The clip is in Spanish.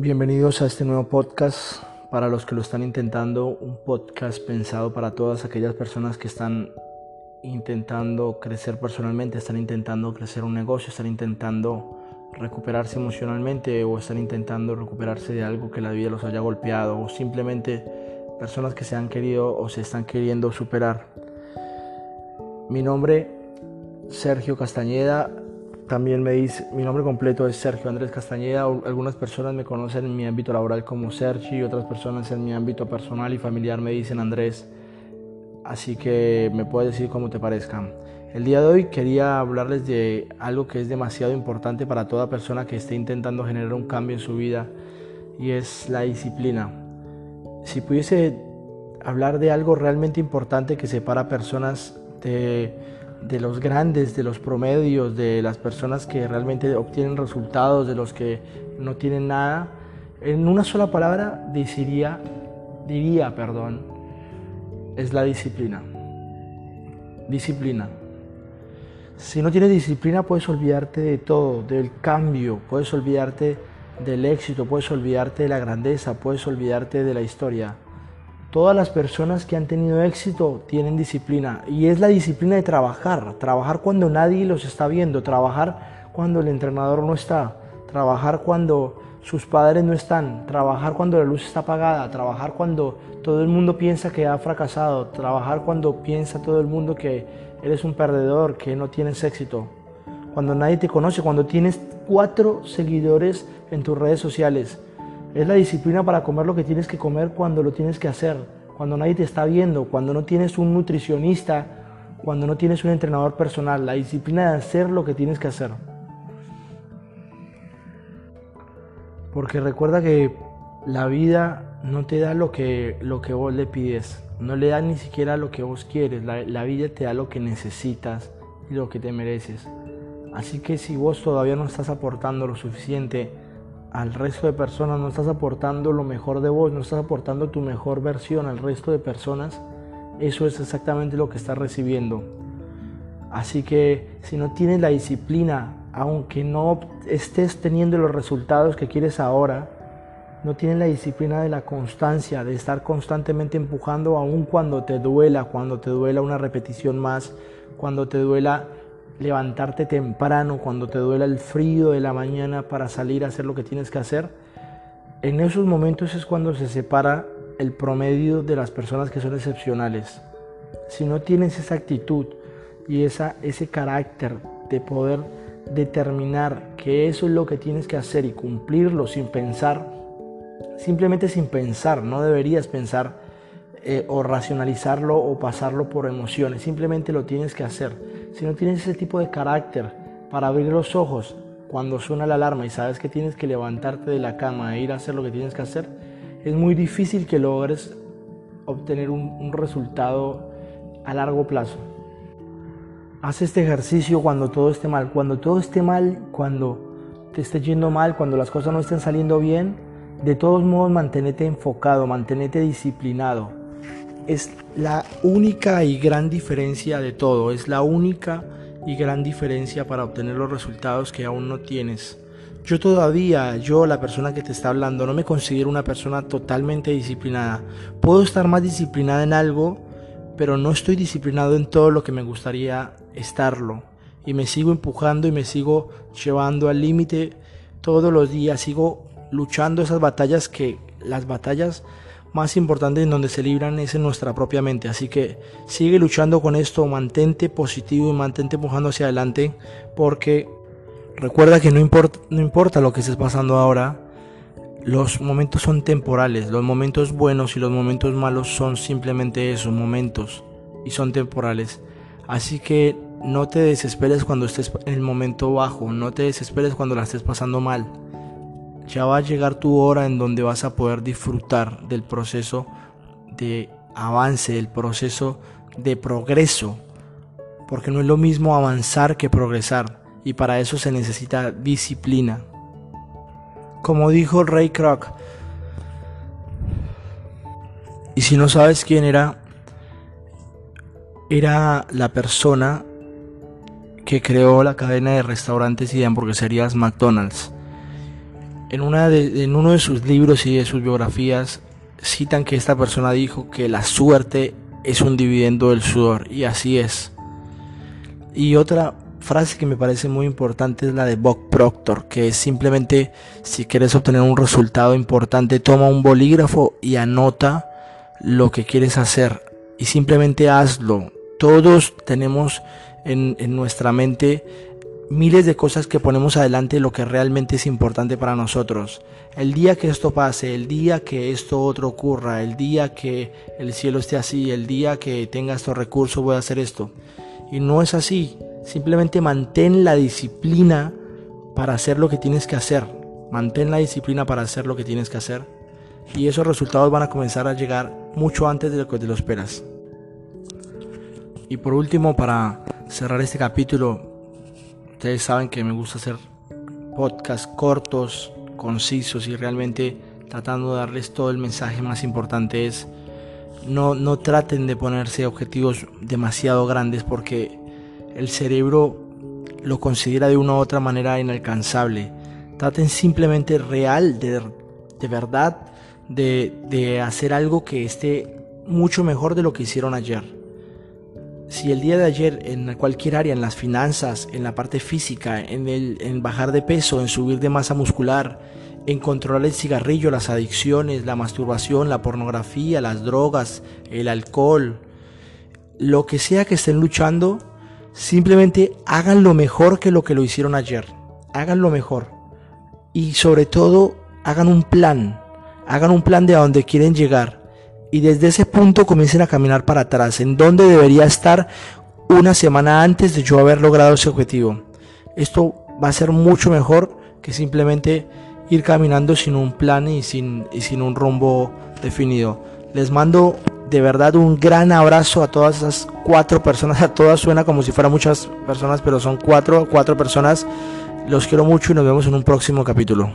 Bienvenidos a este nuevo podcast para los que lo están intentando, un podcast pensado para todas aquellas personas que están intentando crecer personalmente, están intentando crecer un negocio, están intentando recuperarse emocionalmente o están intentando recuperarse de algo que la vida los haya golpeado o simplemente personas que se han querido o se están queriendo superar. Mi nombre, Sergio Castañeda, también me dice, mi nombre completo es Sergio Andrés Castañeda. Algunas personas me conocen en mi ámbito laboral como Sergi y otras personas en mi ámbito personal y familiar me dicen Andrés. Así que me puedes decir como te parezca. El día de hoy quería hablarles de algo que es demasiado importante para toda persona que esté intentando generar un cambio en su vida y es la disciplina. Si pudiese hablar de algo realmente importante que separa personas de de los grandes, de los promedios, de las personas que realmente obtienen resultados, de los que no tienen nada, en una sola palabra diría, diría, perdón, es la disciplina. Disciplina. Si no tienes disciplina puedes olvidarte de todo, del cambio, puedes olvidarte del éxito, puedes olvidarte de la grandeza, puedes olvidarte de la historia. Todas las personas que han tenido éxito tienen disciplina y es la disciplina de trabajar, trabajar cuando nadie los está viendo, trabajar cuando el entrenador no está, trabajar cuando sus padres no están, trabajar cuando la luz está apagada, trabajar cuando todo el mundo piensa que ha fracasado, trabajar cuando piensa todo el mundo que eres un perdedor, que no tienes éxito, cuando nadie te conoce, cuando tienes cuatro seguidores en tus redes sociales es la disciplina para comer lo que tienes que comer cuando lo tienes que hacer, cuando nadie te está viendo, cuando no tienes un nutricionista, cuando no tienes un entrenador personal. La disciplina de hacer lo que tienes que hacer. Porque recuerda que la vida no te da lo que, lo que vos le pides, no le da ni siquiera lo que vos quieres, la, la vida te da lo que necesitas y lo que te mereces. Así que si vos todavía no estás aportando lo suficiente, al resto de personas, no estás aportando lo mejor de vos, no estás aportando tu mejor versión al resto de personas, eso es exactamente lo que estás recibiendo. Así que si no tienes la disciplina, aunque no estés teniendo los resultados que quieres ahora, no tienes la disciplina de la constancia, de estar constantemente empujando aun cuando te duela, cuando te duela una repetición más, cuando te duela levantarte temprano cuando te duela el frío de la mañana para salir a hacer lo que tienes que hacer, en esos momentos es cuando se separa el promedio de las personas que son excepcionales. Si no tienes esa actitud y esa, ese carácter de poder determinar que eso es lo que tienes que hacer y cumplirlo sin pensar, simplemente sin pensar, no deberías pensar eh, o racionalizarlo o pasarlo por emociones, simplemente lo tienes que hacer. Si no tienes ese tipo de carácter para abrir los ojos cuando suena la alarma y sabes que tienes que levantarte de la cama e ir a hacer lo que tienes que hacer, es muy difícil que logres obtener un, resultado a largo plazo. Haz este ejercicio cuando todo esté mal. Cuando todo esté mal, cuando te esté yendo mal, cuando las cosas no estén saliendo bien, de todos modos manténete enfocado, manténete disciplinado es la única y gran diferencia de todo, es la única y gran diferencia para obtener los resultados que aún no tienes. Yo todavía, yo la persona que te está hablando, no me considero una persona totalmente disciplinada. Puedo estar más disciplinada en algo, pero no estoy disciplinado en todo lo que me gustaría estarlo. Y me sigo empujando y me sigo llevando al límite todos los días, sigo luchando esas batallas que las batallas más importante en donde se libran es en nuestra propia mente. Así que sigue luchando con esto, mantente positivo y mantente empujando hacia adelante porque recuerda que no importa, no importa lo que estés pasando ahora, los momentos son temporales, los momentos buenos y los momentos malos son simplemente esos momentos y son temporales. Así que no te desesperes cuando estés en el momento bajo, no te desesperes cuando la estés pasando mal ya va a llegar tu hora en donde vas a poder disfrutar del proceso de avance, del proceso de progreso, porque no es lo mismo avanzar que progresar, y para eso se necesita disciplina. Como dijo Ray Kroc, y si no sabes quién era, era la persona que creó la cadena de restaurantes y de hamburgueserías McDonald's En, una de, en uno de sus libros y de sus biografías citan que esta persona dijo que la suerte es un dividendo del sudor y así es. Y otra frase que me parece muy importante es la de Bob Proctor, que es simplemente si quieres obtener un resultado importante, toma un bolígrafo y anota lo que quieres hacer y simplemente hazlo. Todos tenemos en, en nuestra mente miles de cosas que ponemos adelante lo que realmente es importante para nosotros. El día que esto pase, el día que esto otro ocurra, el día que el cielo esté así, el día que tenga estos recursos voy a hacer esto. Y no es así. Simplemente mantén la disciplina para hacer lo que tienes que hacer. Mantén la disciplina para hacer lo que tienes que hacer. Y esos resultados van a comenzar a llegar mucho antes de lo que te lo esperas. Y por último, para cerrar este capítulo, ustedes saben que me gusta hacer podcasts cortos, concisos y realmente tratando de darles todo el mensaje más importante es no, no traten de ponerse objetivos demasiado grandes porque el cerebro lo considera de una u otra manera inalcanzable. Traten simplemente real, de, de verdad, de, de hacer algo que esté mucho mejor de lo que hicieron ayer. Si el día de ayer en cualquier área, en las finanzas, en la parte física, en, el, en bajar de peso, en subir de masa muscular, en controlar el cigarrillo, las adicciones, la masturbación, la pornografía, las drogas, el alcohol, lo que sea que estén luchando, simplemente hagan lo mejor que lo que lo hicieron ayer. Hagan lo mejor. Y sobre todo, hagan un plan. Hagan un plan de a dónde quieren llegar. Y desde ese punto comiencen a caminar para atrás, en donde debería estar una semana antes de yo haber logrado ese objetivo. Esto va a ser mucho mejor que simplemente ir caminando sin un plan y sin, y sin un rumbo definido. Les mando de verdad un gran abrazo a todas esas cuatro personas. A todas suena como si fueran muchas personas, pero son cuatro, cuatro personas. Los quiero mucho y nos vemos en un próximo capítulo.